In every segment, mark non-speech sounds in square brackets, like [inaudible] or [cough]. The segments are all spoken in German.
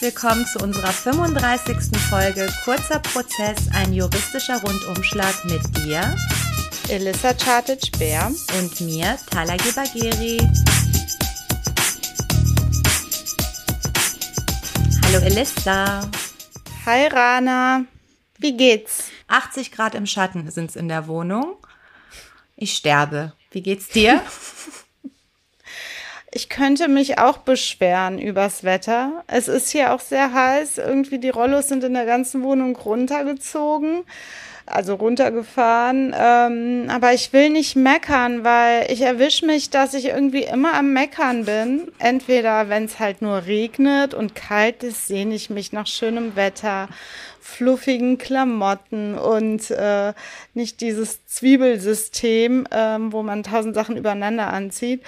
willkommen zu unserer 35. Folge Kurzer Prozess, ein juristischer Rundumschlag mit dir, Elissa Chartic-Bär und mir, Talagi Bagheri. Hallo Elissa. Hi Rana. Wie geht's? 80 Grad im Schatten sind's in der Wohnung. Ich sterbe. Wie geht's dir? [laughs] Ich könnte mich auch beschweren übers Wetter. Es ist hier auch sehr heiß. Irgendwie die Rollos sind in der ganzen Wohnung runtergezogen, also runtergefahren. Ähm, aber ich will nicht meckern, weil ich erwische mich, dass ich irgendwie immer am Meckern bin. Entweder wenn es halt nur regnet und kalt ist, sehne ich mich nach schönem Wetter fluffigen Klamotten und äh, nicht dieses Zwiebelsystem, ähm, wo man tausend Sachen übereinander anzieht.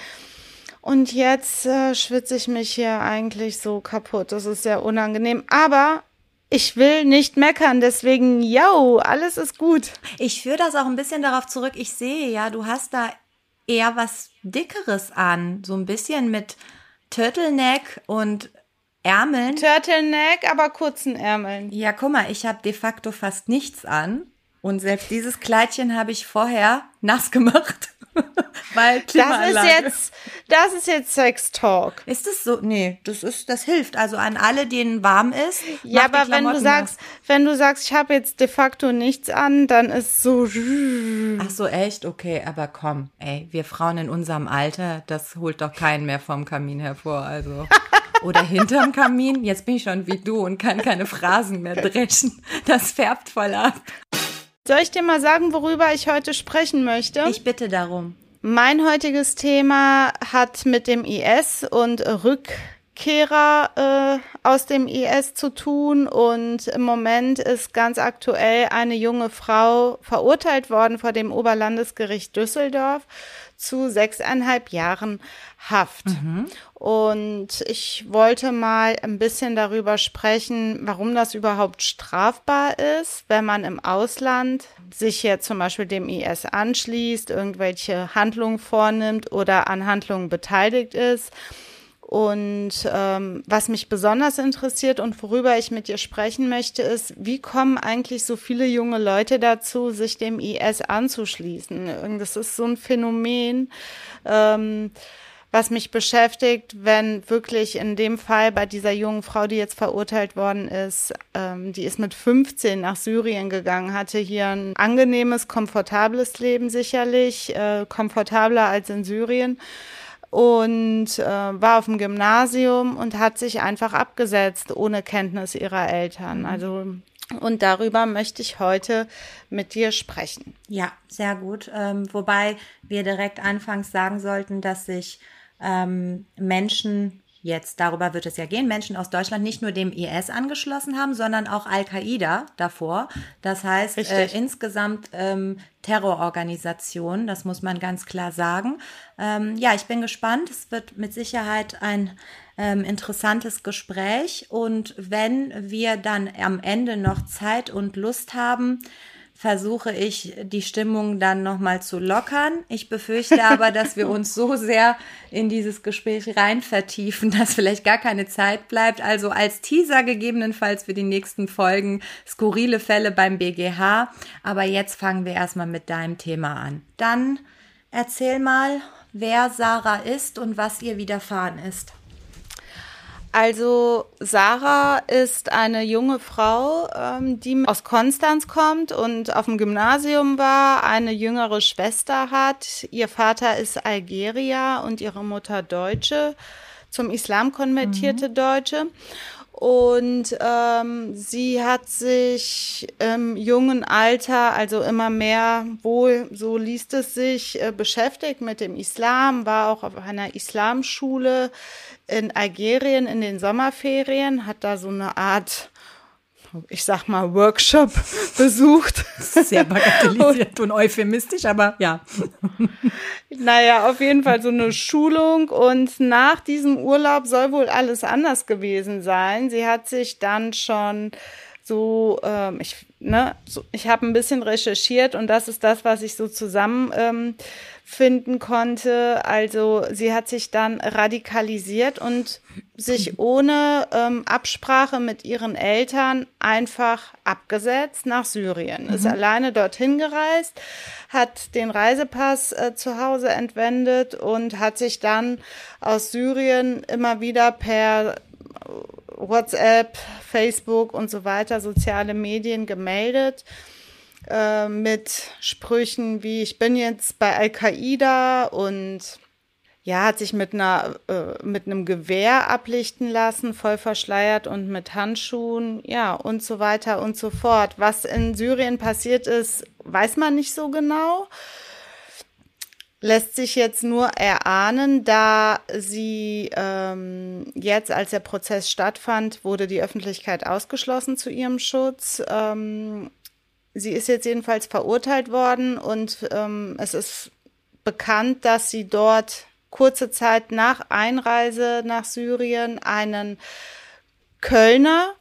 Und jetzt äh, schwitze ich mich hier eigentlich so kaputt. Das ist sehr unangenehm. Aber ich will nicht meckern, deswegen, yo, alles ist gut. Ich führe das auch ein bisschen darauf zurück. Ich sehe ja, du hast da eher was Dickeres an. So ein bisschen mit Turtleneck und Ärmeln. Turtleneck, aber kurzen Ärmeln. Ja, guck mal, ich habe de facto fast nichts an. Und selbst dieses Kleidchen habe ich vorher nass gemacht. [laughs] Weil das ist jetzt, das ist jetzt Sex Talk. Ist es so? Nee, das ist, das hilft. Also an alle, denen warm ist. Ja, aber wenn du sagst, nass. wenn du sagst, ich habe jetzt de facto nichts an, dann ist so. [laughs] Ach so, echt? Okay, aber komm, ey, wir Frauen in unserem Alter, das holt doch keinen mehr vom Kamin hervor, also. [laughs] Oder hinterm Kamin. Jetzt bin ich schon wie du und kann keine Phrasen mehr dreschen. Das färbt voll ab. Soll ich dir mal sagen, worüber ich heute sprechen möchte? Ich bitte darum. Mein heutiges Thema hat mit dem IS und Rückkehrer äh, aus dem IS zu tun. Und im Moment ist ganz aktuell eine junge Frau verurteilt worden vor dem Oberlandesgericht Düsseldorf zu sechseinhalb Jahren Haft. Mhm. Und ich wollte mal ein bisschen darüber sprechen, warum das überhaupt strafbar ist, wenn man im Ausland sich jetzt zum Beispiel dem IS anschließt, irgendwelche Handlungen vornimmt oder an Handlungen beteiligt ist. Und ähm, was mich besonders interessiert und worüber ich mit dir sprechen möchte, ist, wie kommen eigentlich so viele junge Leute dazu, sich dem IS anzuschließen? Das ist so ein Phänomen. Ähm, was mich beschäftigt, wenn wirklich in dem Fall bei dieser jungen Frau, die jetzt verurteilt worden ist, ähm, die ist mit 15 nach Syrien gegangen, hatte hier ein angenehmes, komfortables Leben sicherlich, äh, komfortabler als in Syrien und äh, war auf dem Gymnasium und hat sich einfach abgesetzt ohne Kenntnis ihrer Eltern. Mhm. Also und darüber möchte ich heute mit dir sprechen. Ja, sehr gut. Ähm, wobei wir direkt anfangs sagen sollten, dass sich ähm, Menschen jetzt, darüber wird es ja gehen, Menschen aus Deutschland nicht nur dem IS angeschlossen haben, sondern auch Al-Qaida davor. Das heißt, äh, insgesamt ähm, Terrororganisationen, das muss man ganz klar sagen. Ähm, ja, ich bin gespannt. Es wird mit Sicherheit ein ähm, interessantes Gespräch. Und wenn wir dann am Ende noch Zeit und Lust haben, versuche ich die Stimmung dann nochmal zu lockern. Ich befürchte aber, dass wir uns so sehr in dieses Gespräch rein vertiefen, dass vielleicht gar keine Zeit bleibt. Also als Teaser gegebenenfalls für die nächsten Folgen skurrile Fälle beim BGH. Aber jetzt fangen wir erstmal mit deinem Thema an. Dann erzähl mal, wer Sarah ist und was ihr widerfahren ist. Also Sarah ist eine junge Frau, ähm, die aus Konstanz kommt und auf dem Gymnasium war, eine jüngere Schwester hat. Ihr Vater ist Algerier und ihre Mutter Deutsche, zum Islam konvertierte mhm. Deutsche. Und ähm, sie hat sich im jungen Alter, also immer mehr wohl, so liest es sich, äh, beschäftigt mit dem Islam, war auch auf einer Islamschule in Algerien in den Sommerferien, hat da so eine Art ich sag mal, Workshop [laughs] besucht. Sehr bagatellisiert [laughs] und, und euphemistisch, aber ja. Naja, auf jeden Fall so eine Schulung und nach diesem Urlaub soll wohl alles anders gewesen sein. Sie hat sich dann schon so, ähm, ich ne, so, ich habe ein bisschen recherchiert und das ist das, was ich so zusammen ähm, konnte. Also sie hat sich dann radikalisiert und sich [laughs] ohne ähm, Absprache mit ihren Eltern einfach abgesetzt nach Syrien. Mhm. Ist alleine dorthin gereist, hat den Reisepass äh, zu Hause entwendet und hat sich dann aus Syrien immer wieder per WhatsApp, Facebook und so weiter, soziale Medien gemeldet äh, mit Sprüchen wie ich bin jetzt bei Al-Qaida und ja, hat sich mit einer äh, mit einem Gewehr ablichten lassen, voll verschleiert und mit Handschuhen, ja, und so weiter und so fort. Was in Syrien passiert ist, weiß man nicht so genau lässt sich jetzt nur erahnen, da sie ähm, jetzt, als der Prozess stattfand, wurde die Öffentlichkeit ausgeschlossen zu ihrem Schutz. Ähm, sie ist jetzt jedenfalls verurteilt worden und ähm, es ist bekannt, dass sie dort kurze Zeit nach Einreise nach Syrien einen Kölner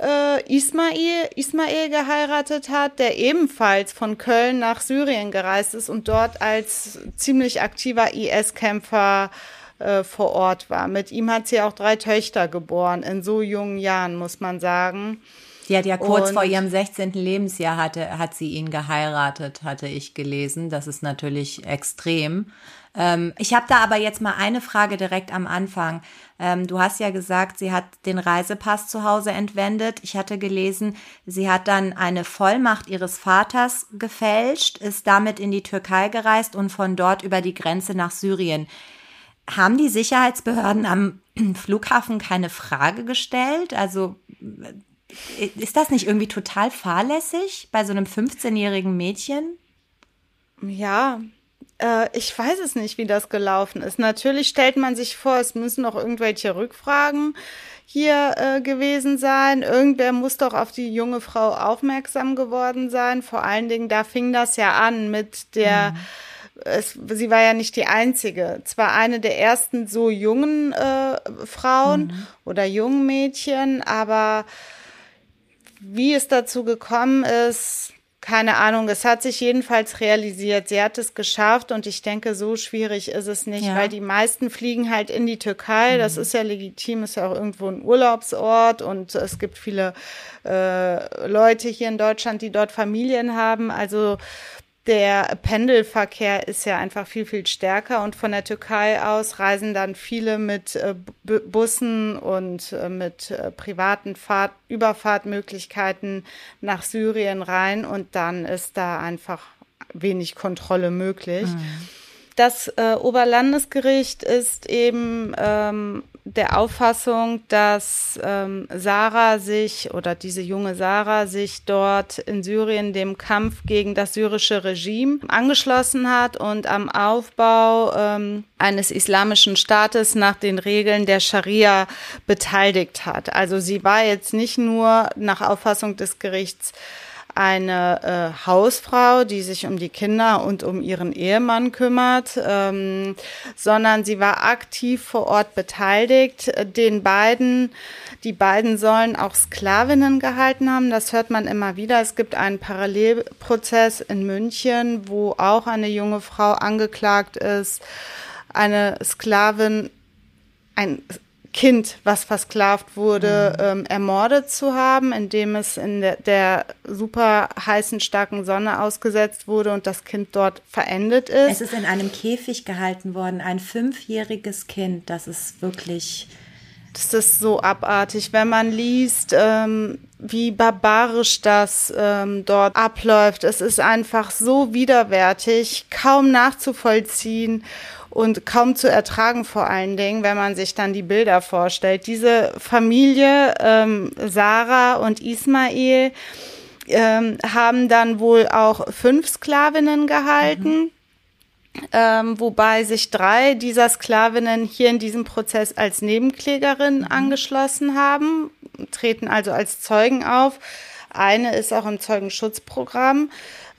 äh, Ismail, Ismail geheiratet hat, der ebenfalls von Köln nach Syrien gereist ist und dort als ziemlich aktiver IS-Kämpfer äh, vor Ort war. Mit ihm hat sie auch drei Töchter geboren, in so jungen Jahren, muss man sagen. Sie hat ja kurz und vor ihrem 16. Lebensjahr hatte, hat sie ihn geheiratet, hatte ich gelesen. Das ist natürlich extrem. Ähm, ich habe da aber jetzt mal eine Frage direkt am Anfang. Ähm, du hast ja gesagt, sie hat den Reisepass zu Hause entwendet. Ich hatte gelesen, sie hat dann eine Vollmacht ihres Vaters gefälscht, ist damit in die Türkei gereist und von dort über die Grenze nach Syrien. Haben die Sicherheitsbehörden am [clears throat] Flughafen keine Frage gestellt? Also ist das nicht irgendwie total fahrlässig bei so einem 15-jährigen Mädchen? Ja, äh, ich weiß es nicht, wie das gelaufen ist. Natürlich stellt man sich vor, es müssen noch irgendwelche Rückfragen hier äh, gewesen sein. Irgendwer muss doch auf die junge Frau aufmerksam geworden sein. Vor allen Dingen, da fing das ja an mit der mhm. Es, sie war ja nicht die einzige. Zwar eine der ersten so jungen äh, Frauen mhm. oder jungen Mädchen, aber wie es dazu gekommen ist, keine Ahnung, es hat sich jedenfalls realisiert. Sie hat es geschafft und ich denke, so schwierig ist es nicht, ja. weil die meisten fliegen halt in die Türkei. Mhm. Das ist ja legitim, ist ja auch irgendwo ein Urlaubsort und es gibt viele äh, Leute hier in Deutschland, die dort Familien haben. Also der Pendelverkehr ist ja einfach viel, viel stärker und von der Türkei aus reisen dann viele mit äh, Bussen und äh, mit äh, privaten Fahrt Überfahrtmöglichkeiten nach Syrien rein und dann ist da einfach wenig Kontrolle möglich. Mhm. Das äh, Oberlandesgericht ist eben ähm, der Auffassung, dass ähm, Sarah sich oder diese junge Sarah sich dort in Syrien dem Kampf gegen das syrische Regime angeschlossen hat und am Aufbau ähm, eines islamischen Staates nach den Regeln der Scharia beteiligt hat. Also sie war jetzt nicht nur nach Auffassung des Gerichts eine äh, Hausfrau, die sich um die Kinder und um ihren Ehemann kümmert, ähm, sondern sie war aktiv vor Ort beteiligt. Den beiden, die beiden sollen auch Sklavinnen gehalten haben. Das hört man immer wieder. Es gibt einen Parallelprozess in München, wo auch eine junge Frau angeklagt ist, eine Sklavin, ein Kind, was versklavt wurde, mhm. ähm, ermordet zu haben, indem es in der, der, super heißen, starken Sonne ausgesetzt wurde und das Kind dort verendet ist. Es ist in einem Käfig gehalten worden, ein fünfjähriges Kind. Das ist wirklich. Das ist so abartig, wenn man liest, ähm, wie barbarisch das ähm, dort abläuft. Es ist einfach so widerwärtig, kaum nachzuvollziehen und kaum zu ertragen vor allen Dingen, wenn man sich dann die Bilder vorstellt. Diese Familie, ähm, Sarah und Ismail, ähm, haben dann wohl auch fünf Sklavinnen gehalten. Mhm. Ähm, wobei sich drei dieser Sklavinnen hier in diesem Prozess als Nebenklägerin mhm. angeschlossen haben, treten also als Zeugen auf. Eine ist auch im Zeugenschutzprogramm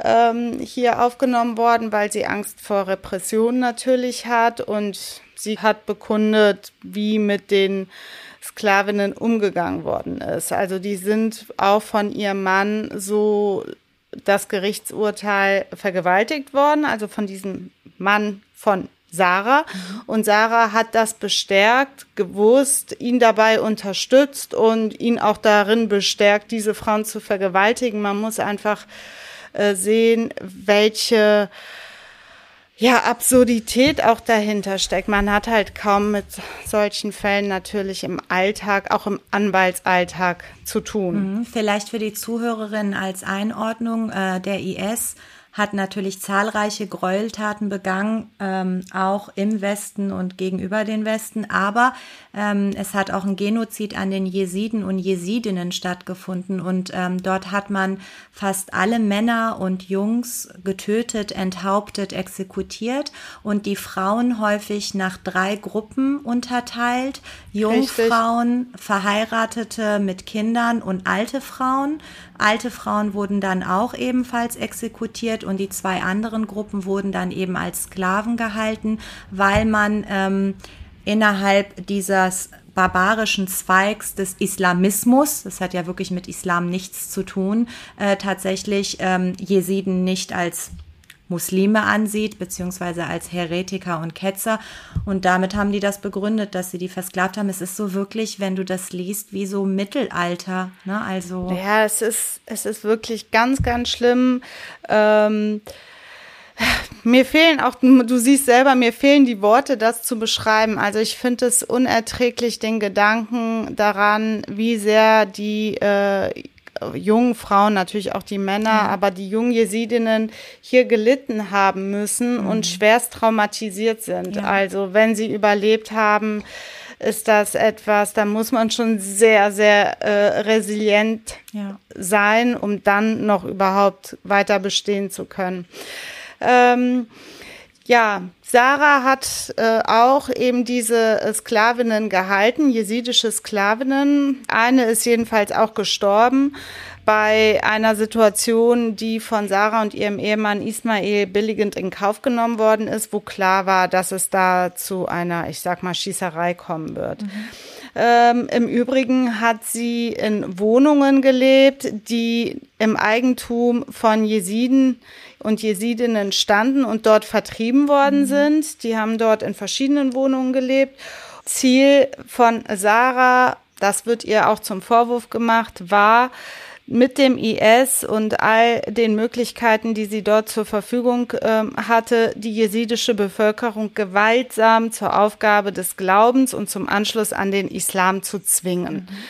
ähm, hier aufgenommen worden, weil sie Angst vor Repression natürlich hat und sie hat bekundet, wie mit den Sklavinnen umgegangen worden ist. Also die sind auch von ihrem Mann so das Gerichtsurteil vergewaltigt worden, also von diesem Mann von Sarah. Und Sarah hat das bestärkt, gewusst, ihn dabei unterstützt und ihn auch darin bestärkt, diese Frauen zu vergewaltigen. Man muss einfach äh, sehen, welche ja, Absurdität auch dahinter steckt. Man hat halt kaum mit solchen Fällen natürlich im Alltag, auch im Anwaltsalltag zu tun. Mhm. Vielleicht für die Zuhörerin als Einordnung, äh, der IS hat natürlich zahlreiche Gräueltaten begangen, ähm, auch im Westen und gegenüber den Westen. Aber ähm, es hat auch ein Genozid an den Jesiden und Jesidinnen stattgefunden. Und ähm, dort hat man fast alle Männer und Jungs getötet, enthauptet, exekutiert und die Frauen häufig nach drei Gruppen unterteilt. Jungfrauen, Richtig. Verheiratete mit Kindern und alte Frauen. Alte Frauen wurden dann auch ebenfalls exekutiert und die zwei anderen Gruppen wurden dann eben als Sklaven gehalten, weil man ähm, innerhalb dieses barbarischen Zweigs des Islamismus, das hat ja wirklich mit Islam nichts zu tun, äh, tatsächlich ähm, Jesiden nicht als Muslime ansieht, beziehungsweise als Heretiker und Ketzer. Und damit haben die das begründet, dass sie die versklavt haben. Es ist so wirklich, wenn du das liest, wie so Mittelalter. Ne? Also ja, es ist, es ist wirklich ganz, ganz schlimm. Ähm mir fehlen auch, du siehst selber, mir fehlen die Worte, das zu beschreiben. Also ich finde es unerträglich, den Gedanken daran, wie sehr die äh, jungen Frauen, natürlich auch die Männer, mhm. aber die jungen Jesidinnen hier gelitten haben müssen mhm. und schwerst traumatisiert sind. Ja. Also wenn sie überlebt haben, ist das etwas, da muss man schon sehr, sehr äh, resilient ja. sein, um dann noch überhaupt weiter bestehen zu können. Ähm, ja, Sarah hat äh, auch eben diese äh, Sklavinnen gehalten, jesidische Sklavinnen. Eine ist jedenfalls auch gestorben bei einer Situation, die von Sarah und ihrem Ehemann Ismail billigend in Kauf genommen worden ist, wo klar war, dass es da zu einer, ich sag mal, Schießerei kommen wird. Mhm. Ähm, Im Übrigen hat sie in Wohnungen gelebt, die im Eigentum von Jesiden und Jesidinnen standen und dort vertrieben worden mhm. sind. Die haben dort in verschiedenen Wohnungen gelebt. Ziel von Sarah, das wird ihr auch zum Vorwurf gemacht, war, mit dem IS und all den Möglichkeiten, die sie dort zur Verfügung äh, hatte, die jesidische Bevölkerung gewaltsam zur Aufgabe des Glaubens und zum Anschluss an den Islam zu zwingen. Mhm.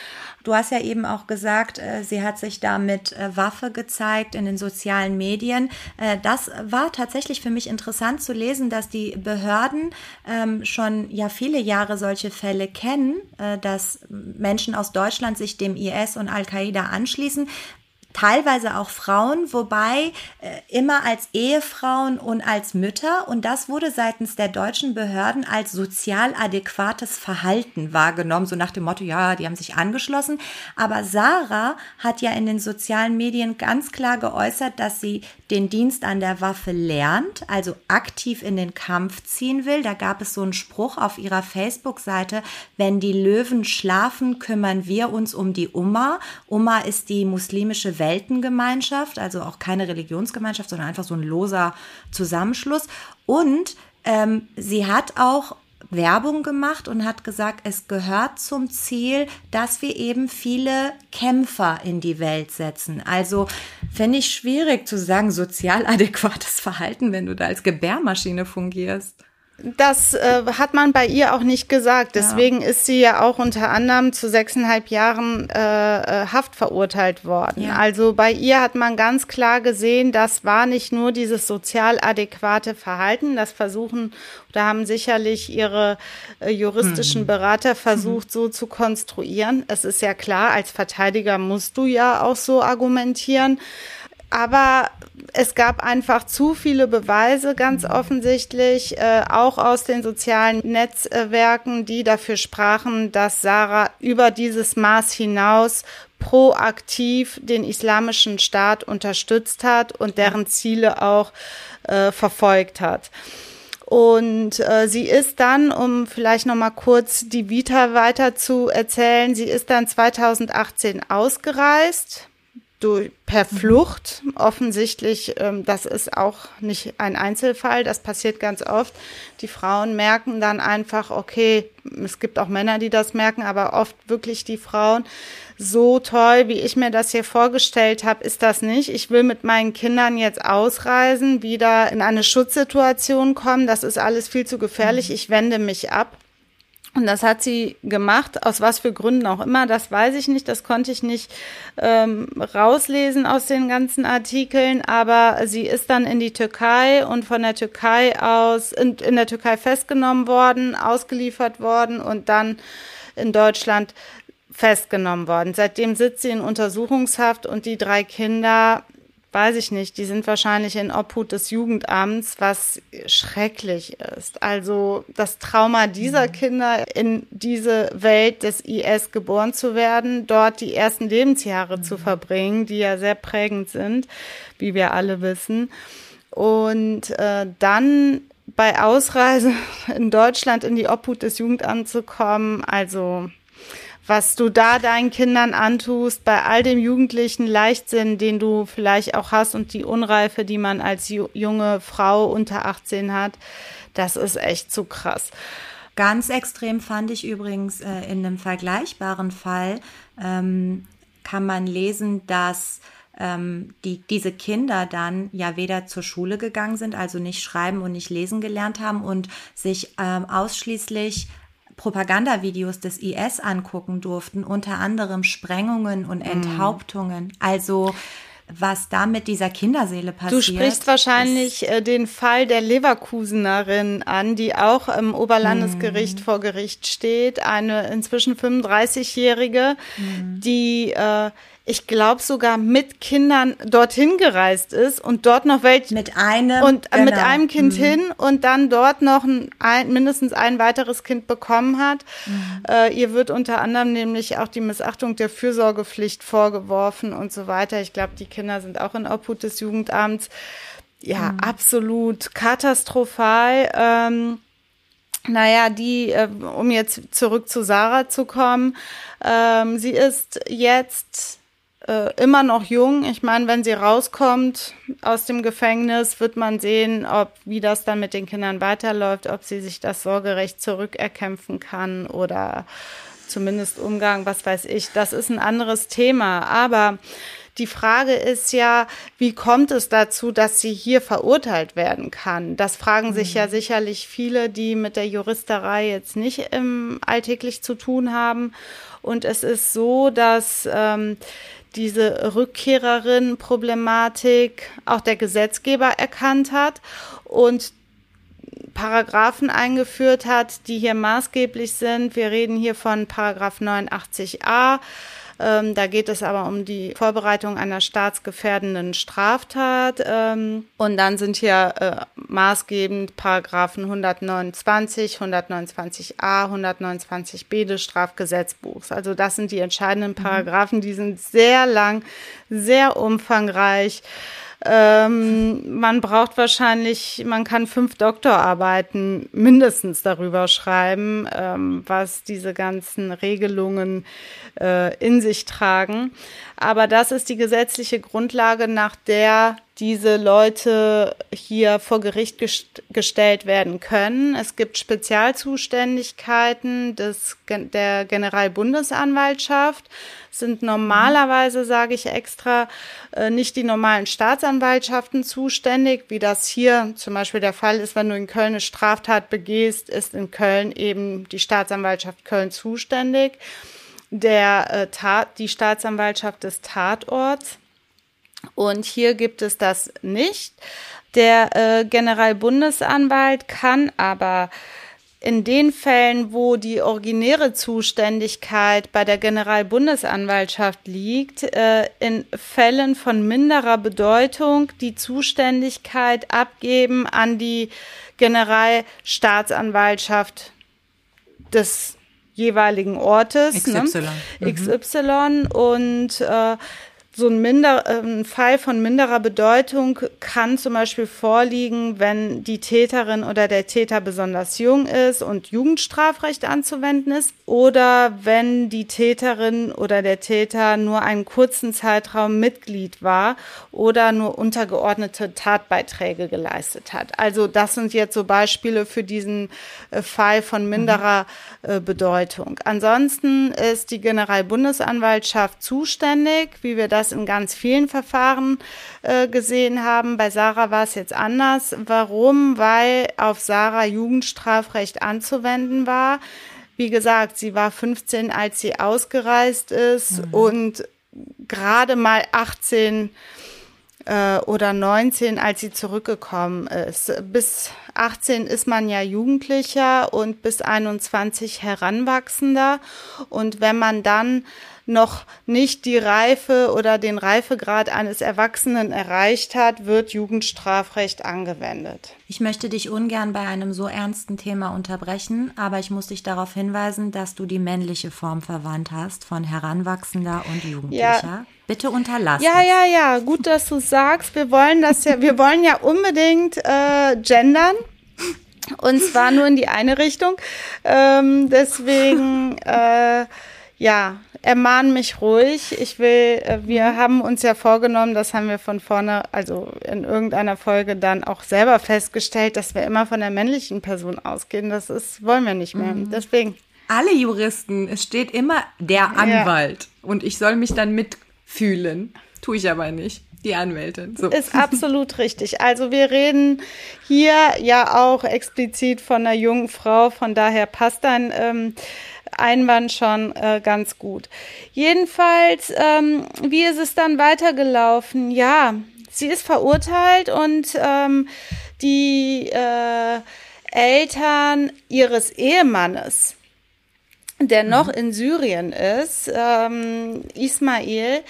Du hast ja eben auch gesagt, äh, sie hat sich da mit äh, Waffe gezeigt in den sozialen Medien. Äh, das war tatsächlich für mich interessant zu lesen, dass die Behörden ähm, schon ja viele Jahre solche Fälle kennen, dass Menschen aus Deutschland sich dem IS und Al-Qaida anschließen teilweise auch Frauen, wobei äh, immer als Ehefrauen und als Mütter. Und das wurde seitens der deutschen Behörden als sozial adäquates Verhalten wahrgenommen, so nach dem Motto, ja, die haben sich angeschlossen. Aber Sarah hat ja in den sozialen Medien ganz klar geäußert, dass sie den Dienst an der Waffe lernt, also aktiv in den Kampf ziehen will. Da gab es so einen Spruch auf ihrer Facebook-Seite, wenn die Löwen schlafen, kümmern wir uns um die Umma. Umma ist die muslimische Weltengemeinschaft, also auch keine Religionsgemeinschaft, sondern einfach so ein loser Zusammenschluss. Und ähm, sie hat auch Werbung gemacht und hat gesagt, es gehört zum Ziel, dass wir eben viele Kämpfer in die Welt setzen. Also fände ich schwierig zu sagen, sozial [laughs] adäquates Verhalten, wenn du da als Gebärmaschine fungierst. Das äh, hat man bei ihr auch nicht gesagt. Deswegen ja. ist sie ja auch unter anderem zu sechseinhalb Jahren äh, äh, Haft verurteilt worden. Ja. Also bei ihr hat man ganz klar gesehen, das war nicht nur dieses sozial adäquate Verhalten. Das versuchen, da haben sicherlich ihre äh, juristischen mhm. Berater versucht, mhm. so zu konstruieren. Es ist ja klar, als Verteidiger musst du ja auch so argumentieren. Aber es gab einfach zu viele Beweise, ganz offensichtlich, äh, auch aus den sozialen Netzwerken, die dafür sprachen, dass Sarah über dieses Maß hinaus proaktiv den islamischen Staat unterstützt hat und deren Ziele auch äh, verfolgt hat. Und äh, sie ist dann, um vielleicht noch mal kurz die Vita weiter zu erzählen, sie ist dann 2018 ausgereist durch, per mhm. Flucht. Offensichtlich, ähm, das ist auch nicht ein Einzelfall, das passiert ganz oft. Die Frauen merken dann einfach, okay, es gibt auch Männer, die das merken, aber oft wirklich die Frauen, so toll, wie ich mir das hier vorgestellt habe, ist das nicht. Ich will mit meinen Kindern jetzt ausreisen, wieder in eine Schutzsituation kommen. Das ist alles viel zu gefährlich. Mhm. Ich wende mich ab. Und das hat sie gemacht, aus was für Gründen auch immer, das weiß ich nicht, das konnte ich nicht ähm, rauslesen aus den ganzen Artikeln, aber sie ist dann in die Türkei und von der Türkei aus, in, in der Türkei festgenommen worden, ausgeliefert worden und dann in Deutschland festgenommen worden. Seitdem sitzt sie in Untersuchungshaft und die drei Kinder weiß ich nicht, die sind wahrscheinlich in Obhut des Jugendamts, was schrecklich ist. Also das Trauma dieser mhm. Kinder in diese Welt des IS geboren zu werden, dort die ersten Lebensjahre mhm. zu verbringen, die ja sehr prägend sind, wie wir alle wissen. Und äh, dann bei Ausreise [laughs] in Deutschland in die Obhut des Jugendamts zu kommen, also was du da deinen Kindern antust, bei all dem jugendlichen Leichtsinn, den du vielleicht auch hast und die Unreife, die man als junge Frau unter 18 hat, das ist echt zu krass. Ganz extrem fand ich übrigens äh, in einem vergleichbaren Fall, ähm, kann man lesen, dass ähm, die, diese Kinder dann ja weder zur Schule gegangen sind, also nicht schreiben und nicht lesen gelernt haben und sich ähm, ausschließlich Propagandavideos des IS angucken durften, unter anderem Sprengungen und mhm. Enthauptungen. Also was da mit dieser Kinderseele passiert. Du sprichst wahrscheinlich äh, den Fall der Leverkusenerin an, die auch im Oberlandesgericht mm. vor Gericht steht. Eine inzwischen 35-Jährige, mm. die äh, ich glaube sogar mit Kindern dorthin gereist ist und dort noch welche mit einem und genau. mit einem Kind mhm. hin und dann dort noch ein, ein, mindestens ein weiteres Kind bekommen hat. Mhm. Äh, ihr wird unter anderem nämlich auch die Missachtung der Fürsorgepflicht vorgeworfen und so weiter. Ich glaube, die Kinder sind auch in Obhut des Jugendamts. Ja, mhm. absolut katastrophal. Ähm, naja, die, äh, um jetzt zurück zu Sarah zu kommen, ähm, sie ist jetzt äh, immer noch jung. Ich meine, wenn sie rauskommt aus dem Gefängnis, wird man sehen, ob wie das dann mit den Kindern weiterläuft, ob sie sich das Sorgerecht zurückerkämpfen kann oder zumindest Umgang, was weiß ich. Das ist ein anderes Thema. Aber die Frage ist ja, wie kommt es dazu, dass sie hier verurteilt werden kann? Das fragen sich ja mhm. sicherlich viele, die mit der Juristerei jetzt nicht im alltäglich zu tun haben. Und es ist so, dass ähm, diese Rückkehrerin-Problematik auch der Gesetzgeber erkannt hat und Paragraphen eingeführt hat, die hier maßgeblich sind. Wir reden hier von Paragraph 89a ähm, da geht es aber um die Vorbereitung einer staatsgefährdenden Straftat. Ähm, und dann sind hier äh, maßgebend Paragraphen 129, 129a, 129b des Strafgesetzbuchs. Also das sind die entscheidenden. Paragraphen, die sind sehr lang, sehr umfangreich. Ähm, man braucht wahrscheinlich, man kann fünf Doktorarbeiten mindestens darüber schreiben, ähm, was diese ganzen Regelungen äh, in sich tragen. Aber das ist die gesetzliche Grundlage, nach der diese Leute hier vor Gericht gest gestellt werden können. Es gibt Spezialzuständigkeiten des, der Generalbundesanwaltschaft, sind normalerweise, sage ich extra, äh, nicht die normalen Staatsanwaltschaften zuständig, wie das hier zum Beispiel der Fall ist, wenn du in Köln eine Straftat begehst, ist in Köln eben die Staatsanwaltschaft Köln zuständig der äh, Tat, die Staatsanwaltschaft des Tatorts. Und hier gibt es das nicht. Der äh, Generalbundesanwalt kann aber in den Fällen, wo die originäre Zuständigkeit bei der Generalbundesanwaltschaft liegt, äh, in Fällen von minderer Bedeutung die Zuständigkeit abgeben an die Generalstaatsanwaltschaft des jeweiligen Ortes. XY. Ne? XY. Und äh, so ein, minder, äh, ein Fall von minderer Bedeutung kann zum Beispiel vorliegen, wenn die Täterin oder der Täter besonders jung ist und Jugendstrafrecht anzuwenden ist oder wenn die Täterin oder der Täter nur einen kurzen Zeitraum Mitglied war oder nur untergeordnete Tatbeiträge geleistet hat. Also das sind jetzt so Beispiele für diesen äh, Fall von minderer äh, Bedeutung. Ansonsten ist die Generalbundesanwaltschaft zuständig, wie wir das das in ganz vielen Verfahren äh, gesehen haben. Bei Sarah war es jetzt anders. Warum? Weil auf Sarah Jugendstrafrecht anzuwenden war. Wie gesagt, sie war 15, als sie ausgereist ist mhm. und gerade mal 18 äh, oder 19, als sie zurückgekommen ist. Bis 18 ist man ja Jugendlicher und bis 21 Heranwachsender. Und wenn man dann noch nicht die Reife oder den Reifegrad eines Erwachsenen erreicht hat, wird Jugendstrafrecht angewendet. Ich möchte dich ungern bei einem so ernsten Thema unterbrechen, aber ich muss dich darauf hinweisen, dass du die männliche Form verwandt hast von Heranwachsender und Jugendlicher. Ja. Bitte unterlass. Ja, ja, ja, gut, dass du sagst. Wir wollen das ja, wir wollen ja unbedingt äh, gendern. Und zwar nur in die eine Richtung. Ähm, deswegen, äh, ja, ermahn mich ruhig. Ich will, äh, wir haben uns ja vorgenommen, das haben wir von vorne, also in irgendeiner Folge dann auch selber festgestellt, dass wir immer von der männlichen Person ausgehen. Das ist, wollen wir nicht mehr. Mhm. Deswegen. Alle Juristen, es steht immer der Anwalt. Ja. Und ich soll mich dann mitfühlen. Tue ich aber nicht die Anwältin. So. Ist [laughs] absolut richtig. Also wir reden hier ja auch explizit von einer jungen Frau, von daher passt dann ähm, Einwand schon äh, ganz gut. Jedenfalls, ähm, wie ist es dann weitergelaufen? Ja, sie ist verurteilt und ähm, die äh, Eltern ihres Ehemannes, der noch mhm. in Syrien ist, ähm, Ismail,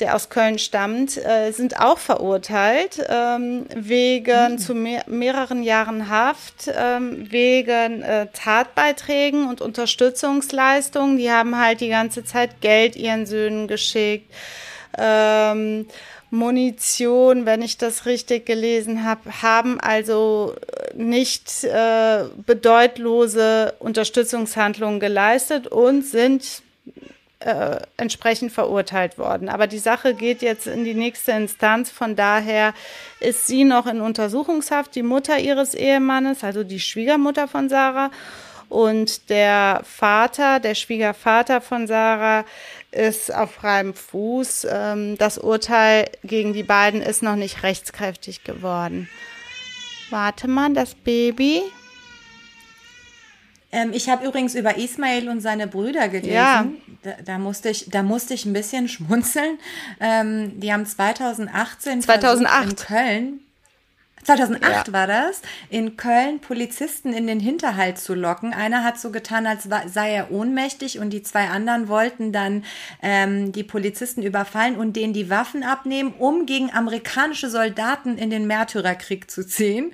der aus Köln stammt, äh, sind auch verurteilt ähm, wegen mhm. zu mehr, mehreren Jahren Haft, ähm, wegen äh, Tatbeiträgen und Unterstützungsleistungen. Die haben halt die ganze Zeit Geld ihren Söhnen geschickt. Ähm, Munition, wenn ich das richtig gelesen habe, haben also nicht äh, bedeutslose Unterstützungshandlungen geleistet und sind äh, entsprechend verurteilt worden. Aber die Sache geht jetzt in die nächste Instanz. Von daher ist sie noch in Untersuchungshaft, die Mutter ihres Ehemannes, also die Schwiegermutter von Sarah. Und der Vater, der Schwiegervater von Sarah, ist auf freiem Fuß. Ähm, das Urteil gegen die beiden ist noch nicht rechtskräftig geworden. Warte mal, das Baby. Ähm, ich habe übrigens über Ismail und seine Brüder gelesen. Ja. Da, da, musste ich, da musste ich ein bisschen [laughs] schmunzeln. Ähm, die haben 2018 2008 in Köln 2008 ja. war das, in Köln Polizisten in den Hinterhalt zu locken. Einer hat so getan, als sei er ohnmächtig und die zwei anderen wollten dann ähm, die Polizisten überfallen und denen die Waffen abnehmen, um gegen amerikanische Soldaten in den Märtyrerkrieg zu ziehen.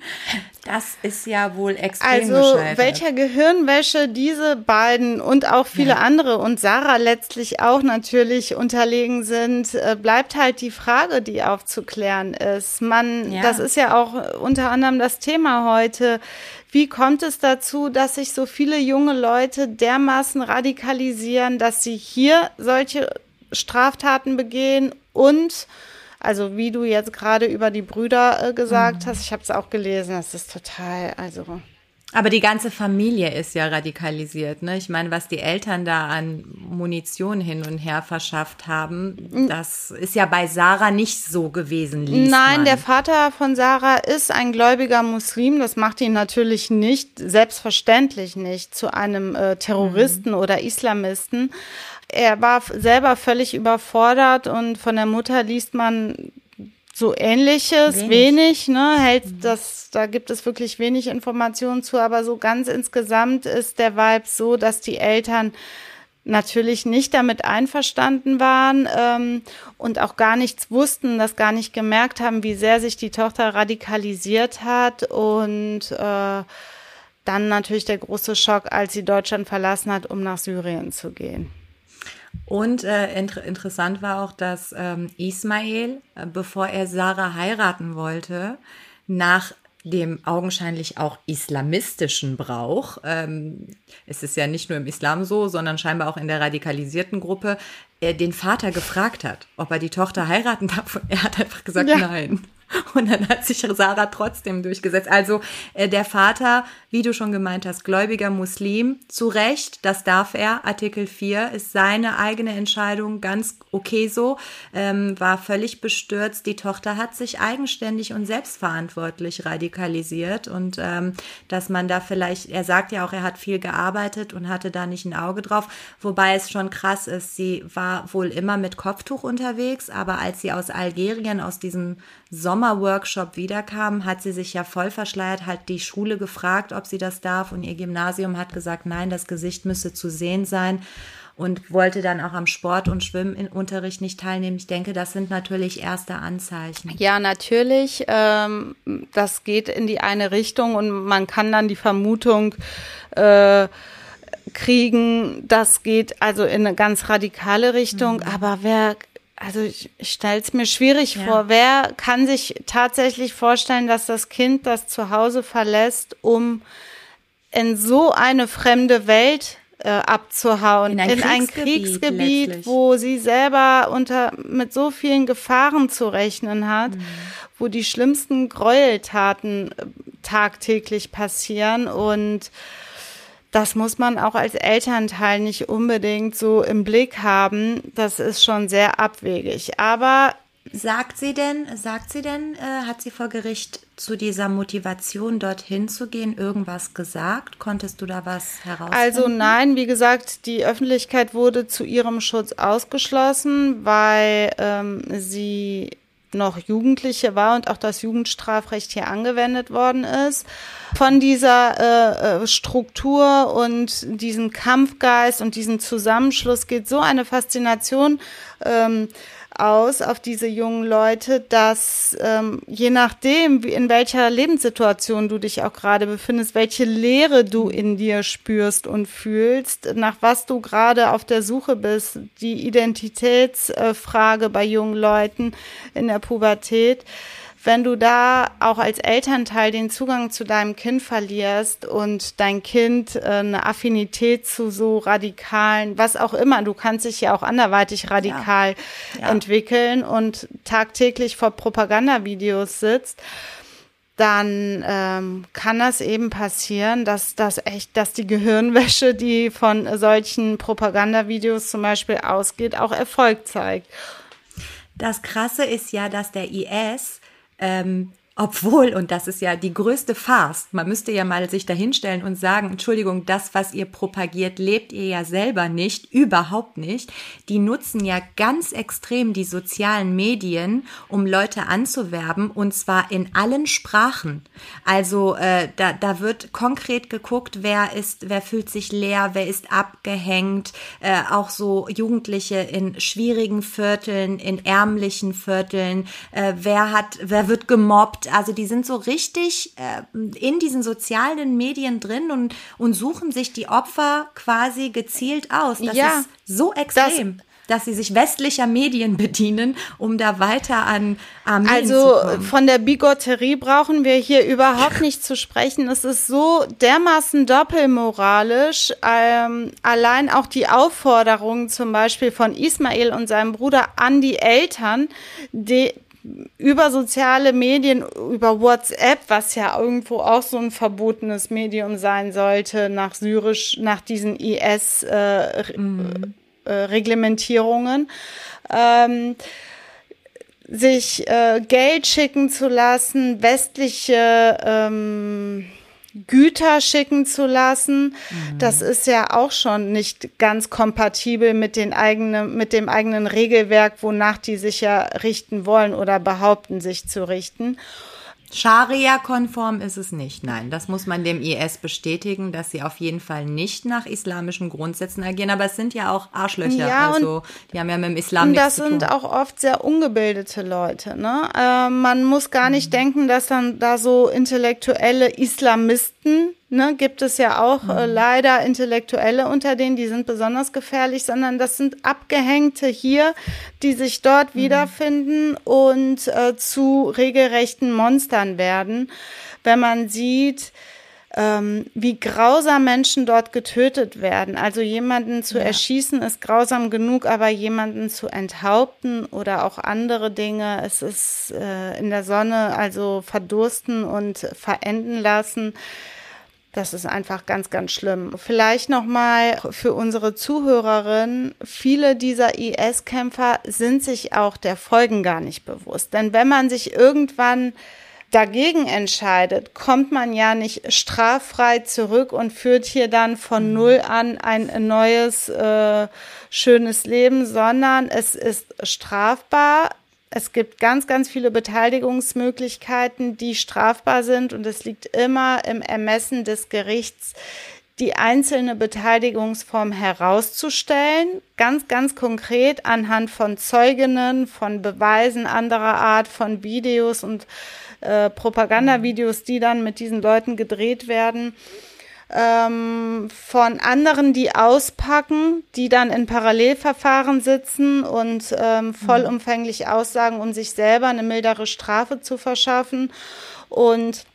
Das ist ja wohl extrem Also gescheitert. welcher Gehirnwäsche diese beiden und auch viele ja. andere und Sarah letztlich auch natürlich unterlegen sind, äh, bleibt halt die Frage, die aufzuklären ist. Man, ja. das ist ja auch unter anderem das Thema heute. Wie kommt es dazu, dass sich so viele junge Leute dermaßen radikalisieren, dass sie hier solche Straftaten begehen und also wie du jetzt gerade über die Brüder äh, gesagt mhm. hast, ich habe es auch gelesen, das ist total, also aber die ganze Familie ist ja radikalisiert, ne? Ich meine, was die Eltern da an Munition hin und her verschafft haben, das ist ja bei Sarah nicht so gewesen. Nein, man. der Vater von Sarah ist ein gläubiger Muslim. Das macht ihn natürlich nicht, selbstverständlich nicht, zu einem äh, Terroristen mhm. oder Islamisten. Er war selber völlig überfordert und von der Mutter liest man so ähnliches, wenig, wenig ne, hält mhm. das, da gibt es wirklich wenig Informationen zu, aber so ganz insgesamt ist der Vibe so, dass die Eltern natürlich nicht damit einverstanden waren ähm, und auch gar nichts wussten, das gar nicht gemerkt haben, wie sehr sich die Tochter radikalisiert hat und äh, dann natürlich der große Schock, als sie Deutschland verlassen hat, um nach Syrien zu gehen. Und äh, inter interessant war auch, dass ähm, Ismail, äh, bevor er Sarah heiraten wollte, nach dem augenscheinlich auch islamistischen Brauch, ähm, es ist ja nicht nur im Islam so, sondern scheinbar auch in der radikalisierten Gruppe, äh, den Vater gefragt hat, ob er die Tochter heiraten darf. Und er hat einfach gesagt, ja. nein. Und dann hat sich Sarah trotzdem durchgesetzt. Also äh, der Vater, wie du schon gemeint hast, gläubiger Muslim, zu Recht, das darf er. Artikel 4 ist seine eigene Entscheidung, ganz okay so, ähm, war völlig bestürzt. Die Tochter hat sich eigenständig und selbstverantwortlich radikalisiert. Und ähm, dass man da vielleicht, er sagt ja auch, er hat viel gearbeitet und hatte da nicht ein Auge drauf, wobei es schon krass ist, sie war wohl immer mit Kopftuch unterwegs, aber als sie aus Algerien, aus diesem Sommerworkshop wiederkam, hat sie sich ja voll verschleiert, hat die Schule gefragt, ob sie das darf und ihr Gymnasium hat gesagt, nein, das Gesicht müsse zu sehen sein und wollte dann auch am Sport- und Schwimmunterricht nicht teilnehmen. Ich denke, das sind natürlich erste Anzeichen. Ja, natürlich. Ähm, das geht in die eine Richtung und man kann dann die Vermutung äh, kriegen, das geht also in eine ganz radikale Richtung. Mhm. Aber wer also ich, ich stelle es mir schwierig ja. vor. Wer kann sich tatsächlich vorstellen, dass das Kind das Zuhause verlässt, um in so eine fremde Welt äh, abzuhauen, in ein in Kriegsgebiet, ein Kriegsgebiet wo sie selber unter mit so vielen Gefahren zu rechnen hat, mhm. wo die schlimmsten Gräueltaten äh, tagtäglich passieren und das muss man auch als Elternteil nicht unbedingt so im Blick haben. Das ist schon sehr abwegig. Aber Sagt sie denn, sagt sie denn, äh, hat sie vor Gericht zu dieser Motivation, dorthin zu gehen, irgendwas gesagt? Konntest du da was herausfinden? Also nein, wie gesagt, die Öffentlichkeit wurde zu ihrem Schutz ausgeschlossen, weil ähm, sie noch Jugendliche war und auch das Jugendstrafrecht hier angewendet worden ist. Von dieser äh, äh, Struktur und diesem Kampfgeist und diesem Zusammenschluss geht so eine Faszination ähm, aus auf diese jungen Leute, dass ähm, je nachdem, wie, in welcher Lebenssituation du dich auch gerade befindest, welche Leere du in dir spürst und fühlst, nach was du gerade auf der Suche bist, die Identitätsfrage äh, bei jungen Leuten in der Pubertät, wenn du da auch als Elternteil den Zugang zu deinem Kind verlierst und dein Kind äh, eine Affinität zu so radikalen, was auch immer, du kannst dich ja auch anderweitig radikal ja. Ja. entwickeln und tagtäglich vor Propagandavideos sitzt, dann ähm, kann das eben passieren, dass das echt, dass die Gehirnwäsche, die von solchen Propagandavideos zum Beispiel ausgeht, auch Erfolg zeigt. Das Krasse ist ja, dass der IS ähm, obwohl, und das ist ja die größte Farce, man müsste ja mal sich dahinstellen und sagen, Entschuldigung, das, was ihr propagiert, lebt ihr ja selber nicht, überhaupt nicht. Die nutzen ja ganz extrem die sozialen Medien, um Leute anzuwerben, und zwar in allen Sprachen. Also äh, da, da wird konkret geguckt, wer ist, wer fühlt sich leer, wer ist abgehängt, äh, auch so Jugendliche in schwierigen Vierteln, in ärmlichen Vierteln, äh, wer hat, wer wird gemobbt, also die sind so richtig äh, in diesen sozialen Medien drin und, und suchen sich die Opfer quasi gezielt aus. Das ja, ist so extrem. Das dass sie sich westlicher Medien bedienen, um da weiter an Armeen also, zu kommen. von der Bigotterie brauchen wir hier überhaupt [laughs] nicht zu sprechen. Es ist so dermaßen doppelmoralisch. Ähm, allein auch die Aufforderung zum Beispiel von Ismail und seinem Bruder an die Eltern, die, über soziale Medien, über WhatsApp, was ja irgendwo auch so ein verbotenes Medium sein sollte, nach syrisch, nach diesen IS-Reglementierungen, äh, mhm. ähm, sich äh, Geld schicken zu lassen, westliche ähm, Güter schicken zu lassen. Mhm. Das ist ja auch schon nicht ganz kompatibel mit den eigenen, mit dem eigenen Regelwerk, wonach die sich ja richten wollen oder behaupten, sich zu richten. Scharia-konform ist es nicht. Nein, das muss man dem IS bestätigen, dass sie auf jeden Fall nicht nach islamischen Grundsätzen agieren. Aber es sind ja auch Arschlöcher. Ja, also die haben ja mit dem Islam nichts zu tun. Das sind auch oft sehr ungebildete Leute. Ne? Äh, man muss gar nicht mhm. denken, dass dann da so intellektuelle Islamisten ne, gibt es ja auch äh, mhm. leider Intellektuelle unter denen, die sind besonders gefährlich, sondern das sind Abgehängte hier, die sich dort mhm. wiederfinden und äh, zu regelrechten Monstern werden. Wenn man sieht, ähm, wie grausam Menschen dort getötet werden. Also jemanden zu ja. erschießen ist grausam genug, aber jemanden zu enthaupten oder auch andere Dinge, es ist äh, in der Sonne also verdursten und verenden lassen das ist einfach ganz, ganz schlimm. Vielleicht nochmal für unsere Zuhörerinnen. Viele dieser IS-Kämpfer sind sich auch der Folgen gar nicht bewusst. Denn wenn man sich irgendwann dagegen entscheidet, kommt man ja nicht straffrei zurück und führt hier dann von mhm. Null an ein neues, äh, schönes Leben, sondern es ist strafbar. Es gibt ganz, ganz viele Beteiligungsmöglichkeiten, die strafbar sind. Und es liegt immer im Ermessen des Gerichts, die einzelne Beteiligungsform herauszustellen, ganz, ganz konkret anhand von Zeuginnen, von Beweisen anderer Art, von Videos und äh, Propagandavideos, die dann mit diesen Leuten gedreht werden ähm, von anderen, die auspacken, die dann in Parallelverfahren sitzen und ähm, vollumfänglich aussagen, um sich selber eine mildere Strafe zu verschaffen. Und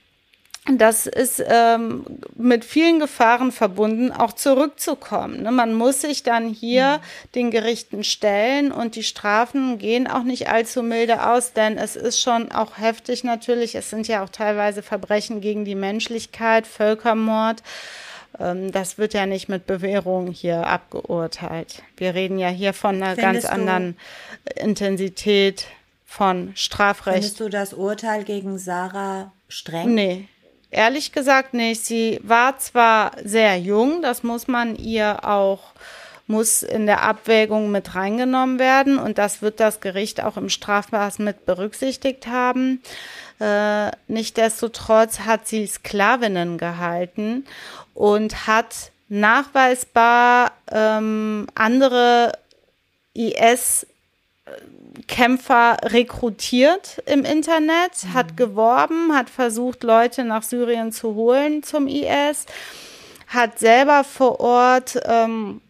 das ist ähm, mit vielen Gefahren verbunden, auch zurückzukommen. Ne? Man muss sich dann hier mhm. den Gerichten stellen und die Strafen gehen auch nicht allzu milde aus, denn es ist schon auch heftig natürlich. Es sind ja auch teilweise Verbrechen gegen die Menschlichkeit, Völkermord. Ähm, das wird ja nicht mit Bewährung hier abgeurteilt. Wir reden ja hier von einer Findest ganz anderen Intensität von Strafrecht. Findest du das Urteil gegen Sarah streng? Nee, Ehrlich gesagt nicht. Sie war zwar sehr jung, das muss man ihr auch muss in der Abwägung mit reingenommen werden und das wird das Gericht auch im Strafmaß mit berücksichtigt haben. Äh, Nichtsdestotrotz hat sie Sklavinnen gehalten und hat nachweisbar ähm, andere IS Kämpfer rekrutiert im Internet, mhm. hat geworben, hat versucht, Leute nach Syrien zu holen zum IS, hat selber vor Ort ähm,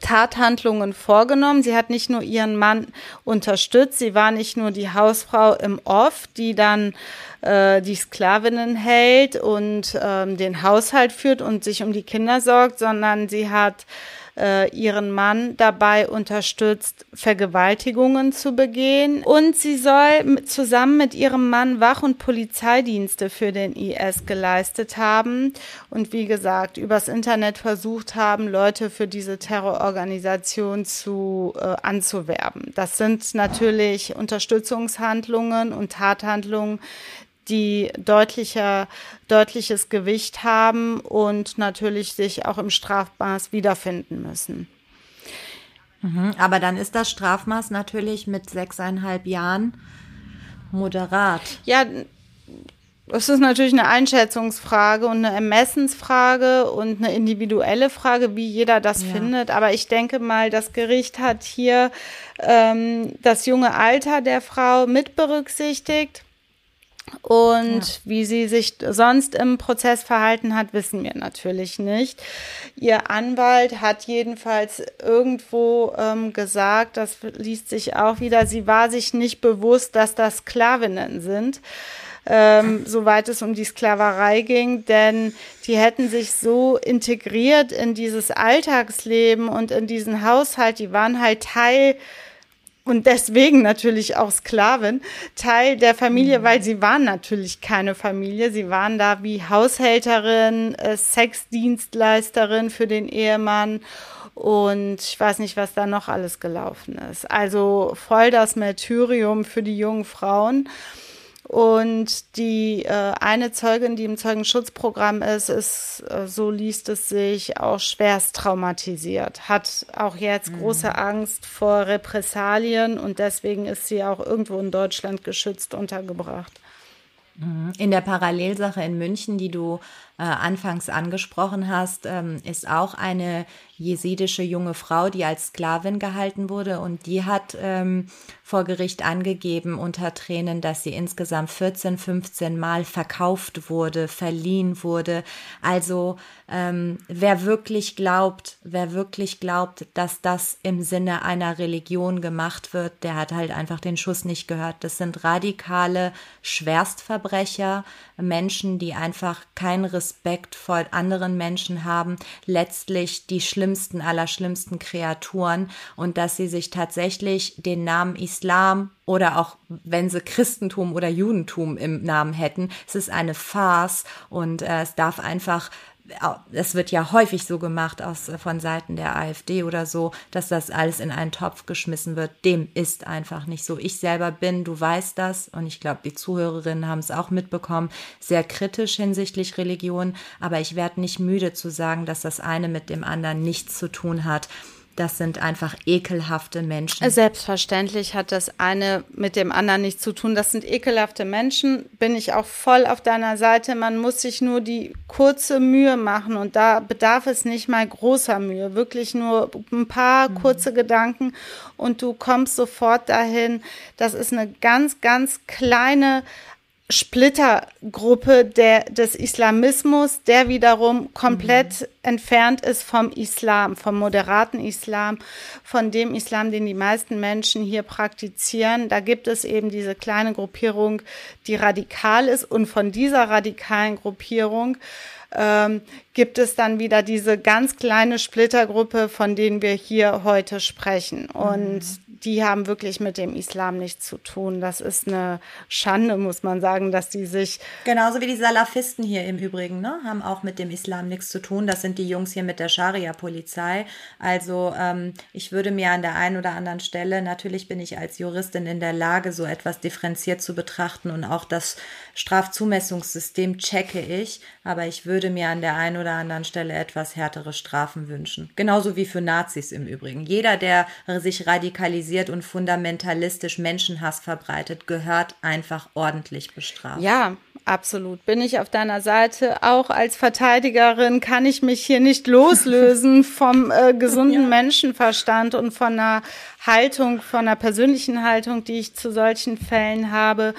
Tathandlungen vorgenommen. Sie hat nicht nur ihren Mann unterstützt, sie war nicht nur die Hausfrau im Off, die dann äh, die Sklavinnen hält und ähm, den Haushalt führt und sich um die Kinder sorgt, sondern sie hat äh, ihren Mann dabei unterstützt, Vergewaltigungen zu begehen. Und sie soll zusammen mit ihrem Mann Wach- und Polizeidienste für den IS geleistet haben und wie gesagt übers Internet versucht haben, Leute für diese Terrororganisation zu äh, anzuwerben. Das sind natürlich Unterstützungshandlungen und Tathandlungen, die deutlicher, deutliches Gewicht haben und natürlich sich auch im Strafmaß wiederfinden müssen. Mhm, aber dann ist das Strafmaß natürlich mit sechseinhalb Jahren moderat. Ja, es ist natürlich eine Einschätzungsfrage und eine Ermessensfrage und eine individuelle Frage, wie jeder das ja. findet. Aber ich denke mal, das Gericht hat hier ähm, das junge Alter der Frau mit berücksichtigt. Und ja. wie sie sich sonst im Prozess verhalten hat, wissen wir natürlich nicht. Ihr Anwalt hat jedenfalls irgendwo ähm, gesagt, das liest sich auch wieder, sie war sich nicht bewusst, dass das Sklavinnen sind. Ähm, [laughs] soweit es um die Sklaverei ging, denn die hätten sich so integriert in dieses Alltagsleben und in diesen Haushalt, die waren halt Teil und deswegen natürlich auch Sklaven, Teil der Familie, mhm. weil sie waren natürlich keine Familie. Sie waren da wie Haushälterin, äh, Sexdienstleisterin für den Ehemann und ich weiß nicht, was da noch alles gelaufen ist. Also voll das Martyrium für die jungen Frauen. Und die äh, eine Zeugin, die im Zeugenschutzprogramm ist, ist, äh, so liest es sich, auch schwerst traumatisiert, hat auch jetzt mhm. große Angst vor Repressalien und deswegen ist sie auch irgendwo in Deutschland geschützt untergebracht. Mhm. In der Parallelsache in München, die du äh, anfangs angesprochen hast, ähm, ist auch eine jesidische junge Frau, die als Sklavin gehalten wurde und die hat ähm, vor Gericht angegeben unter Tränen, dass sie insgesamt 14, 15 Mal verkauft wurde, verliehen wurde. Also ähm, wer wirklich glaubt, wer wirklich glaubt, dass das im Sinne einer Religion gemacht wird, der hat halt einfach den Schuss nicht gehört. Das sind radikale Schwerstverbrecher, Menschen, die einfach keinen Respekt vor anderen Menschen haben, letztlich die schlimmsten aller schlimmsten Kreaturen und dass sie sich tatsächlich den Namen Islam oder auch wenn sie Christentum oder Judentum im Namen hätten. Es ist eine Farce und äh, es darf einfach es wird ja häufig so gemacht aus, von Seiten der AfD oder so, dass das alles in einen Topf geschmissen wird. Dem ist einfach nicht so. Ich selber bin, du weißt das, und ich glaube, die Zuhörerinnen haben es auch mitbekommen, sehr kritisch hinsichtlich Religion, aber ich werde nicht müde zu sagen, dass das eine mit dem anderen nichts zu tun hat. Das sind einfach ekelhafte Menschen. Selbstverständlich hat das eine mit dem anderen nichts zu tun. Das sind ekelhafte Menschen. Bin ich auch voll auf deiner Seite. Man muss sich nur die kurze Mühe machen und da bedarf es nicht mal großer Mühe. Wirklich nur ein paar mhm. kurze Gedanken und du kommst sofort dahin. Das ist eine ganz, ganz kleine Splittergruppe der, des Islamismus, der wiederum komplett mhm. entfernt ist vom Islam, vom moderaten Islam, von dem Islam, den die meisten Menschen hier praktizieren. Da gibt es eben diese kleine Gruppierung, die radikal ist und von dieser radikalen Gruppierung ähm, gibt es dann wieder diese ganz kleine Splittergruppe, von denen wir hier heute sprechen. Und mhm die haben wirklich mit dem Islam nichts zu tun. Das ist eine Schande, muss man sagen, dass die sich. Genauso wie die Salafisten hier im Übrigen, ne? Haben auch mit dem Islam nichts zu tun. Das sind die Jungs hier mit der Scharia-Polizei. Also ähm, ich würde mir an der einen oder anderen Stelle, natürlich bin ich als Juristin in der Lage, so etwas differenziert zu betrachten und auch das Strafzumessungssystem checke ich, aber ich würde mir an der einen oder anderen Stelle etwas härtere Strafen wünschen. Genauso wie für Nazis im Übrigen. Jeder, der sich radikalisiert und fundamentalistisch Menschenhass verbreitet, gehört einfach ordentlich bestraft. Ja, absolut. Bin ich auf deiner Seite. Auch als Verteidigerin kann ich mich hier nicht loslösen [laughs] vom äh, gesunden ja. Menschenverstand und von einer Haltung, von einer persönlichen Haltung, die ich zu solchen Fällen habe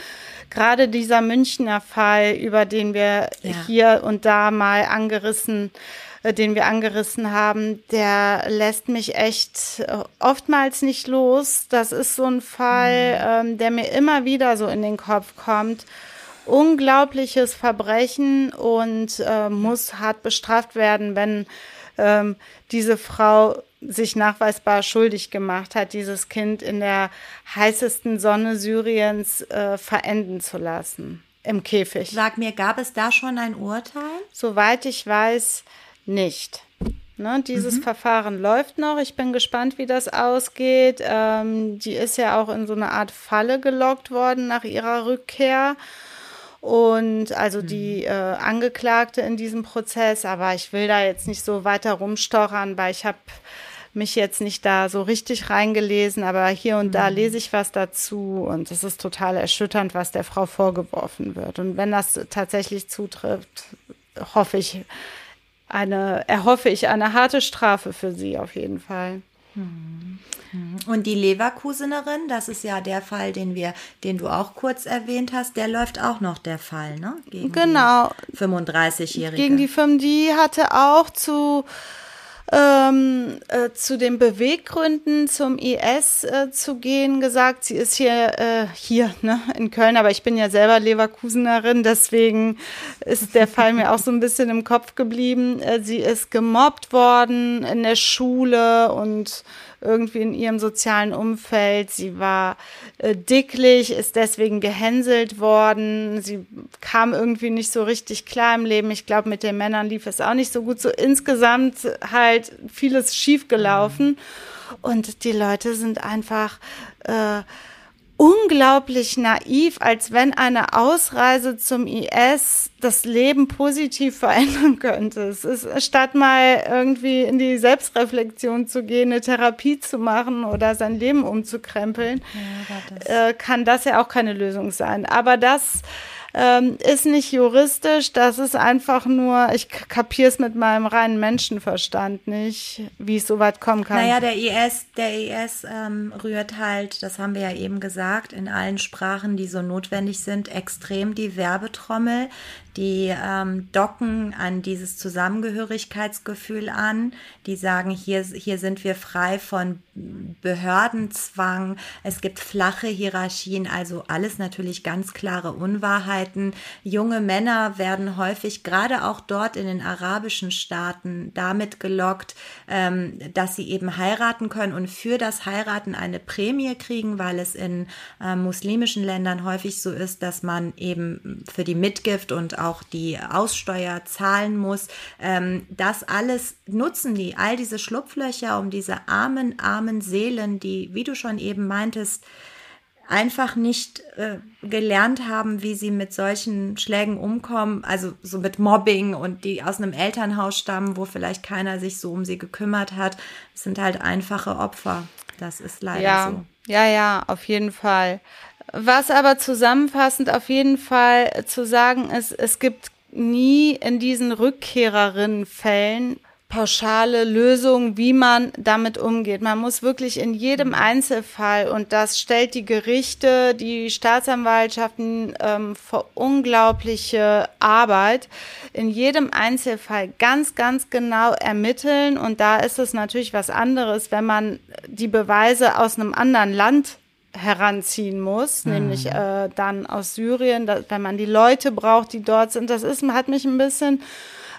gerade dieser Münchner Fall, über den wir ja. hier und da mal angerissen äh, den wir angerissen haben, der lässt mich echt äh, oftmals nicht los. Das ist so ein Fall, mhm. ähm, der mir immer wieder so in den Kopf kommt. Unglaubliches Verbrechen und äh, muss hart bestraft werden, wenn ähm, diese Frau sich nachweisbar schuldig gemacht hat, dieses Kind in der heißesten Sonne Syriens äh, verenden zu lassen. Im Käfig. Sag mir, gab es da schon ein Urteil? Soweit ich weiß, nicht. Ne, dieses mhm. Verfahren läuft noch. Ich bin gespannt, wie das ausgeht. Ähm, die ist ja auch in so eine Art Falle gelockt worden nach ihrer Rückkehr und also die mhm. äh, Angeklagte in diesem Prozess. Aber ich will da jetzt nicht so weiter rumstochern, weil ich habe mich jetzt nicht da so richtig reingelesen, aber hier und da mhm. lese ich was dazu und es ist total erschütternd, was der Frau vorgeworfen wird. Und wenn das tatsächlich zutrifft, hoffe ich eine, erhoffe ich eine harte Strafe für sie auf jeden Fall. Mhm. Und die Leverkusenerin, das ist ja der Fall, den wir, den du auch kurz erwähnt hast, der läuft auch noch der Fall, ne? Gegen genau. 35-Jährige. Gegen die 5, die hatte auch zu ähm, äh, zu den Beweggründen zum IS äh, zu gehen gesagt. Sie ist hier äh, hier ne, in Köln, aber ich bin ja selber Leverkusenerin, deswegen ist der Fall mir auch so ein bisschen im Kopf geblieben. Äh, sie ist gemobbt worden in der Schule und irgendwie in ihrem sozialen Umfeld. Sie war äh, dicklich, ist deswegen gehänselt worden. Sie kam irgendwie nicht so richtig klar im Leben. Ich glaube, mit den Männern lief es auch nicht so gut. So insgesamt halt vieles schiefgelaufen. Und die Leute sind einfach äh, unglaublich naiv, als wenn eine Ausreise zum IS das Leben positiv verändern könnte. Es ist, statt mal irgendwie in die Selbstreflexion zu gehen, eine Therapie zu machen oder sein Leben umzukrempeln, ja, das. Äh, kann das ja auch keine Lösung sein. Aber das ähm, ist nicht juristisch, das ist einfach nur, ich kapiere es mit meinem reinen Menschenverstand nicht, wie es so weit kommen kann. Naja, der IS, der IS ähm, rührt halt, das haben wir ja eben gesagt, in allen Sprachen, die so notwendig sind, extrem die Werbetrommel. Die ähm, docken an dieses Zusammengehörigkeitsgefühl an. Die sagen, hier, hier sind wir frei von Behördenzwang. Es gibt flache Hierarchien, also alles natürlich ganz klare Unwahrheiten. Junge Männer werden häufig, gerade auch dort in den arabischen Staaten, damit gelockt, ähm, dass sie eben heiraten können und für das Heiraten eine Prämie kriegen, weil es in äh, muslimischen Ländern häufig so ist, dass man eben für die Mitgift und auch auch die Aussteuer zahlen muss. Ähm, das alles nutzen die, all diese Schlupflöcher, um diese armen, armen Seelen, die, wie du schon eben meintest, einfach nicht äh, gelernt haben, wie sie mit solchen Schlägen umkommen, also so mit Mobbing und die aus einem Elternhaus stammen, wo vielleicht keiner sich so um sie gekümmert hat, sind halt einfache Opfer. Das ist leider ja, so. Ja, ja, auf jeden Fall. Was aber zusammenfassend auf jeden Fall zu sagen ist, es gibt nie in diesen Rückkehrerinnenfällen pauschale Lösungen, wie man damit umgeht. Man muss wirklich in jedem Einzelfall, und das stellt die Gerichte, die Staatsanwaltschaften ähm, vor unglaubliche Arbeit, in jedem Einzelfall ganz, ganz genau ermitteln. Und da ist es natürlich was anderes, wenn man die Beweise aus einem anderen Land heranziehen muss, mhm. nämlich äh, dann aus Syrien, da, wenn man die Leute braucht, die dort sind. Das ist, hat mich ein bisschen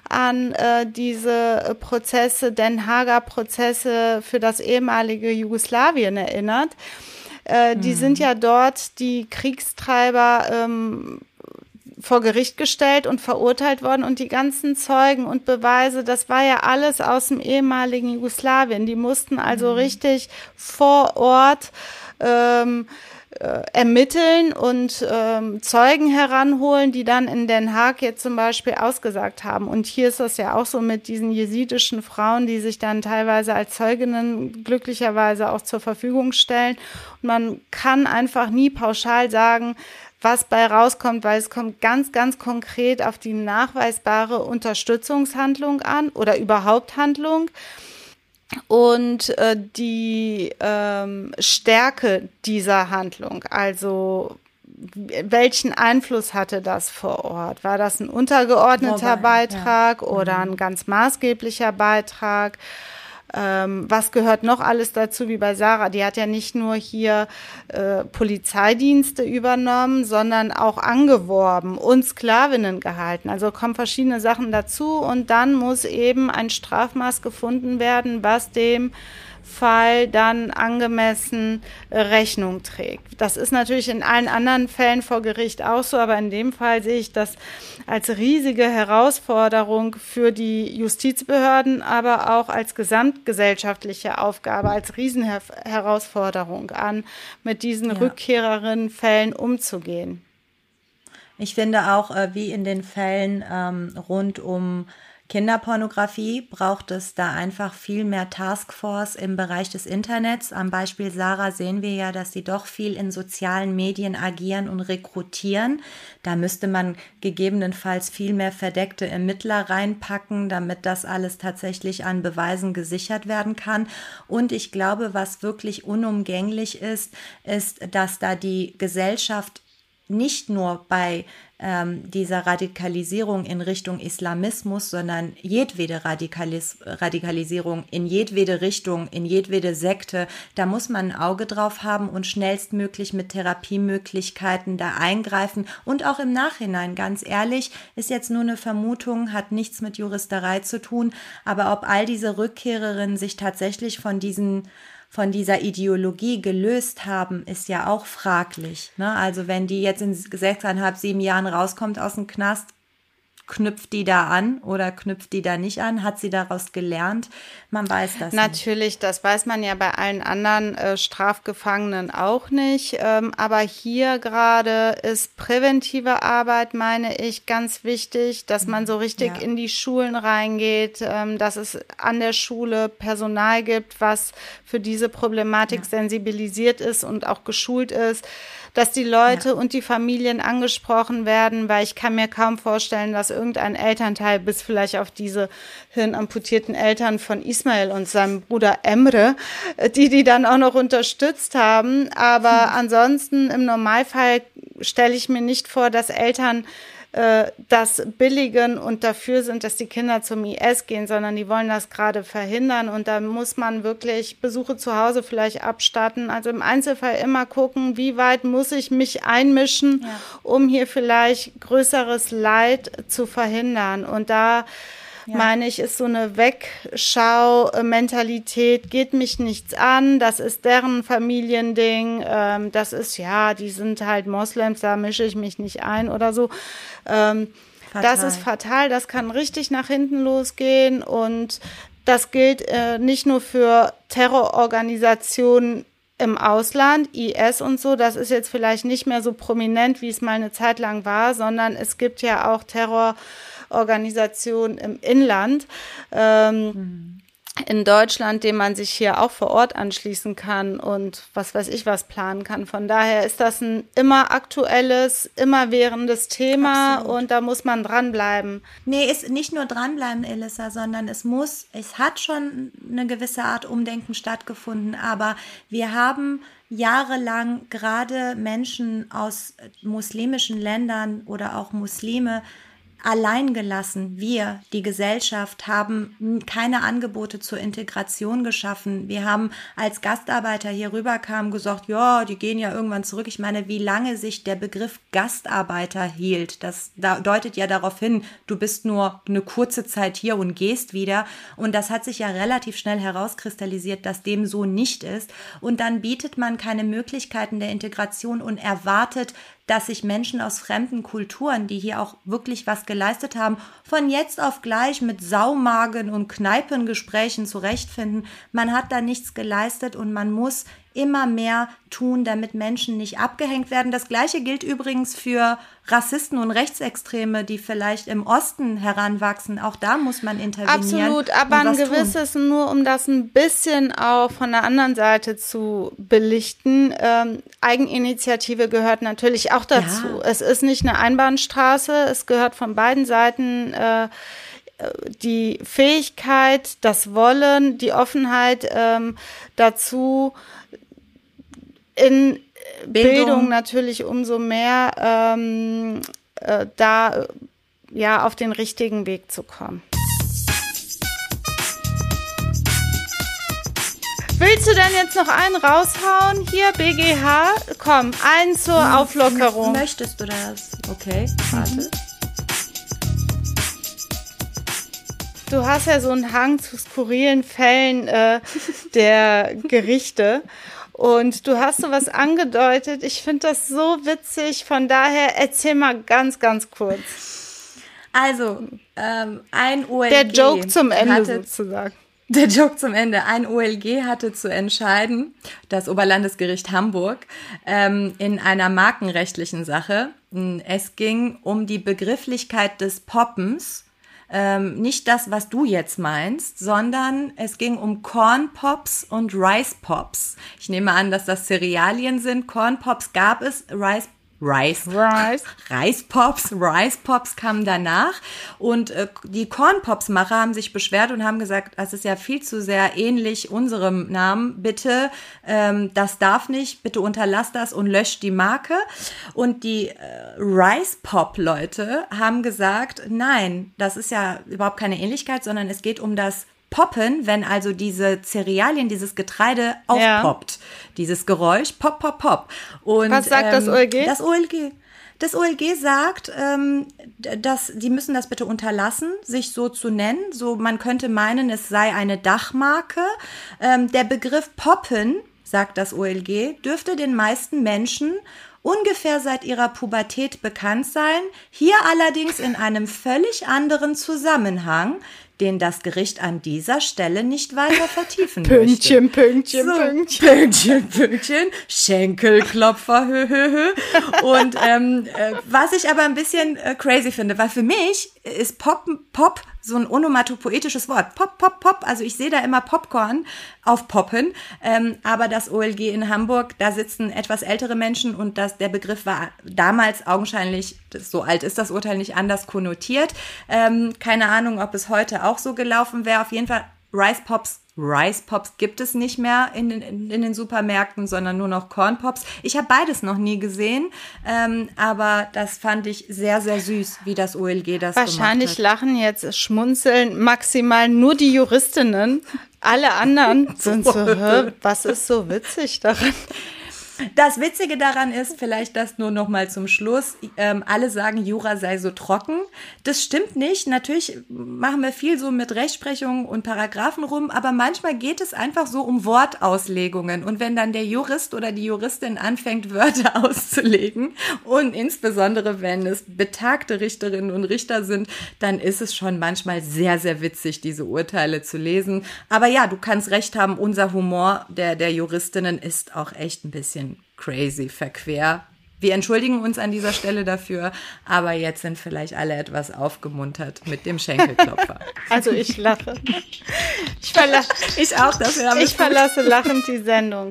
an äh, diese Prozesse, Den Hager Prozesse für das ehemalige Jugoslawien erinnert. Äh, mhm. Die sind ja dort die Kriegstreiber ähm, vor Gericht gestellt und verurteilt worden und die ganzen Zeugen und Beweise, das war ja alles aus dem ehemaligen Jugoslawien. Die mussten also mhm. richtig vor Ort ähm, äh, ermitteln und ähm, Zeugen heranholen, die dann in Den Haag jetzt zum Beispiel ausgesagt haben. Und hier ist das ja auch so mit diesen jesidischen Frauen, die sich dann teilweise als Zeuginnen glücklicherweise auch zur Verfügung stellen. Und man kann einfach nie pauschal sagen, was bei rauskommt, weil es kommt ganz, ganz konkret auf die nachweisbare Unterstützungshandlung an oder überhaupt Handlung und äh, die ähm, Stärke dieser Handlung, also welchen Einfluss hatte das vor Ort? War das ein untergeordneter Wobei, Beitrag ja. oder mhm. ein ganz maßgeblicher Beitrag? Ähm, was gehört noch alles dazu, wie bei Sarah? Die hat ja nicht nur hier äh, Polizeidienste übernommen, sondern auch angeworben und Sklavinnen gehalten. Also kommen verschiedene Sachen dazu und dann muss eben ein Strafmaß gefunden werden, was dem Fall dann angemessen äh, Rechnung trägt. Das ist natürlich in allen anderen Fällen vor Gericht auch so, aber in dem Fall sehe ich das als riesige Herausforderung für die Justizbehörden, aber auch als gesamtgesellschaftliche Aufgabe, als Riesenherausforderung an, mit diesen ja. Rückkehrerinnenfällen umzugehen. Ich finde auch, äh, wie in den Fällen ähm, rund um Kinderpornografie braucht es da einfach viel mehr Taskforce im Bereich des Internets. Am Beispiel Sarah sehen wir ja, dass sie doch viel in sozialen Medien agieren und rekrutieren. Da müsste man gegebenenfalls viel mehr verdeckte Ermittler reinpacken, damit das alles tatsächlich an Beweisen gesichert werden kann. Und ich glaube, was wirklich unumgänglich ist, ist, dass da die Gesellschaft nicht nur bei ähm, dieser Radikalisierung in Richtung Islamismus, sondern jedwede Radikalis Radikalisierung in jedwede Richtung, in jedwede Sekte, da muss man ein Auge drauf haben und schnellstmöglich mit Therapiemöglichkeiten da eingreifen. Und auch im Nachhinein, ganz ehrlich, ist jetzt nur eine Vermutung, hat nichts mit Juristerei zu tun, aber ob all diese Rückkehrerinnen sich tatsächlich von diesen von dieser Ideologie gelöst haben, ist ja auch fraglich. Ne? Also wenn die jetzt in sechseinhalb, sieben Jahren rauskommt aus dem Knast, knüpft die da an oder knüpft die da nicht an? Hat sie daraus gelernt? Man weiß das Natürlich, nicht. das weiß man ja bei allen anderen äh, Strafgefangenen auch nicht. Ähm, aber hier gerade ist präventive Arbeit, meine ich, ganz wichtig, dass man so richtig ja. in die Schulen reingeht, ähm, dass es an der Schule Personal gibt, was für diese Problematik ja. sensibilisiert ist und auch geschult ist dass die Leute ja. und die Familien angesprochen werden, weil ich kann mir kaum vorstellen, dass irgendein Elternteil bis vielleicht auf diese hirnamputierten Eltern von Ismail und seinem Bruder Emre, die die dann auch noch unterstützt haben. Aber hm. ansonsten im Normalfall stelle ich mir nicht vor, dass Eltern äh, das billigen und dafür sind, dass die Kinder zum IS gehen, sondern die wollen das gerade verhindern. Und da muss man wirklich Besuche zu Hause vielleicht abstatten. Also im Einzelfall immer gucken, wie weit muss ich mich einmischen, ja. um hier vielleicht größeres Leid zu verhindern. Und da ja. meine ich, ist so eine Wegschau-Mentalität, geht mich nichts an, das ist deren Familiending, ähm, das ist ja, die sind halt Moslems, da mische ich mich nicht ein oder so. Ähm, das ist fatal, das kann richtig nach hinten losgehen und das gilt äh, nicht nur für Terrororganisationen im Ausland, IS und so, das ist jetzt vielleicht nicht mehr so prominent, wie es mal eine Zeit lang war, sondern es gibt ja auch Terror Organisation im Inland. Ähm, mhm in Deutschland, dem man sich hier auch vor Ort anschließen kann und was weiß ich was planen kann. Von daher ist das ein immer aktuelles, immer währendes Thema Absolut. und da muss man dranbleiben. Nee, ist nicht nur dranbleiben, Elissa, sondern es muss, es hat schon eine gewisse Art Umdenken stattgefunden, aber wir haben jahrelang gerade Menschen aus muslimischen Ländern oder auch Muslime allein gelassen. Wir, die Gesellschaft, haben keine Angebote zur Integration geschaffen. Wir haben als Gastarbeiter hier rüberkamen gesagt, ja, die gehen ja irgendwann zurück. Ich meine, wie lange sich der Begriff Gastarbeiter hielt, das deutet ja darauf hin, du bist nur eine kurze Zeit hier und gehst wieder. Und das hat sich ja relativ schnell herauskristallisiert, dass dem so nicht ist. Und dann bietet man keine Möglichkeiten der Integration und erwartet, dass sich Menschen aus fremden Kulturen, die hier auch wirklich was geleistet haben, von jetzt auf gleich mit Saumagen und Kneipengesprächen zurechtfinden. Man hat da nichts geleistet und man muss immer mehr tun, damit Menschen nicht abgehängt werden. Das gleiche gilt übrigens für Rassisten und Rechtsextreme, die vielleicht im Osten heranwachsen. Auch da muss man intervenieren. Absolut, aber ein gewisses, tun. nur um das ein bisschen auch von der anderen Seite zu belichten. Ähm, Eigeninitiative gehört natürlich auch dazu. Ja. Es ist nicht eine Einbahnstraße, es gehört von beiden Seiten. Äh, die Fähigkeit, das Wollen, die Offenheit ähm, dazu, in Bildung, Bildung natürlich umso mehr ähm, äh, da ja auf den richtigen Weg zu kommen. Willst du denn jetzt noch einen raushauen? Hier, BGH. Komm, einen zur hm, Auflockerung. Möchtest du das? Okay, warte. Mhm. Du hast ja so einen Hang zu skurrilen Fällen äh, der [laughs] Gerichte. Und du hast so was angedeutet. Ich finde das so witzig. Von daher erzähl mal ganz, ganz kurz. Also, ähm, ein OLG. Der Joke zum Ende hatte, sozusagen. Der Joke zum Ende. Ein OLG hatte zu entscheiden, das Oberlandesgericht Hamburg, ähm, in einer markenrechtlichen Sache. Es ging um die Begrifflichkeit des Poppens ähm, nicht das, was du jetzt meinst, sondern es ging um Corn Pops und Rice Pops. Ich nehme an, dass das Cerealien sind. Corn Pops gab es, Rice Rice. Rice. [laughs] Rice Pops. Rice Pops kamen danach. Und äh, die Corn Pops Macher haben sich beschwert und haben gesagt, das ist ja viel zu sehr ähnlich unserem Namen. Bitte, ähm, das darf nicht. Bitte unterlass das und löscht die Marke. Und die äh, Rice Pop Leute haben gesagt, nein, das ist ja überhaupt keine Ähnlichkeit, sondern es geht um das poppen, wenn also diese Cerealien, dieses Getreide aufpoppt. Ja. Dieses Geräusch, pop, pop, pop. Und, Was sagt ähm, das OLG? Das OLG. Das OLG sagt, ähm, dass die müssen das bitte unterlassen, sich so zu nennen. So, man könnte meinen, es sei eine Dachmarke. Ähm, der Begriff Poppen, sagt das OLG, dürfte den meisten Menschen ungefähr seit ihrer Pubertät bekannt sein, hier allerdings in einem völlig anderen Zusammenhang, den das Gericht an dieser Stelle nicht weiter vertiefen [laughs] Pünktchen, möchte. Pünktchen, so, Pünktchen. Pünktchen, Pünktchen, Schenkelklopfer, hö, hö, hö. Und ähm, äh, was ich aber ein bisschen äh, crazy finde, weil für mich ist Poppen, Pop, so ein onomatopoetisches Wort. Pop, Pop, Pop. Also ich sehe da immer Popcorn aufpoppen. Ähm, aber das OLG in Hamburg, da sitzen etwas ältere Menschen und das, der Begriff war damals augenscheinlich, so alt ist das Urteil nicht anders konnotiert. Ähm, keine Ahnung, ob es heute auch so gelaufen wäre. Auf jeden Fall Rice Pops Rice Pops gibt es nicht mehr in den, in, den Supermärkten, sondern nur noch Corn Pops. Ich habe beides noch nie gesehen, ähm, aber das fand ich sehr, sehr süß, wie das OLG das Wahrscheinlich gemacht hat. lachen jetzt, schmunzeln maximal nur die Juristinnen. Alle anderen sind so, [laughs] was ist so witzig daran? Das Witzige daran ist, vielleicht das nur noch mal zum Schluss, ähm, alle sagen, Jura sei so trocken. Das stimmt nicht. Natürlich machen wir viel so mit Rechtsprechung und Paragraphen rum, aber manchmal geht es einfach so um Wortauslegungen. Und wenn dann der Jurist oder die Juristin anfängt, Wörter [laughs] auszulegen und insbesondere wenn es betagte Richterinnen und Richter sind, dann ist es schon manchmal sehr, sehr witzig, diese Urteile zu lesen. Aber ja, du kannst recht haben, unser Humor der, der Juristinnen ist auch echt ein bisschen crazy, verquer. Wir entschuldigen uns an dieser Stelle dafür, aber jetzt sind vielleicht alle etwas aufgemuntert mit dem Schenkelklopfer. [laughs] Also ich lache. Ich, verla ich auch dafür. Ich verlasse lachend die Sendung.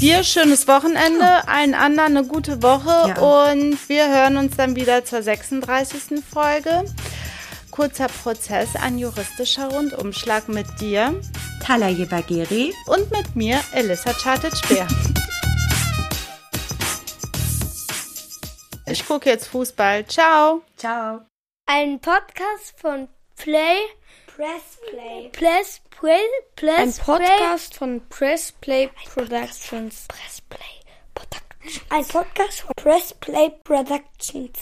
Dir schönes Wochenende, allen anderen eine gute Woche ja. und wir hören uns dann wieder zur 36. Folge. Kurzer Prozess, ein juristischer Rundumschlag mit dir, Talaye Bagheri und mit mir, Elissa Chartet-Speer. Ich gucke jetzt Fußball. Ciao. Ciao. Ein Podcast von Play Press Play. Press Play. Press Ein Podcast von Press Play Productions. Press Play Productions. Ein Podcast von Press Play Productions.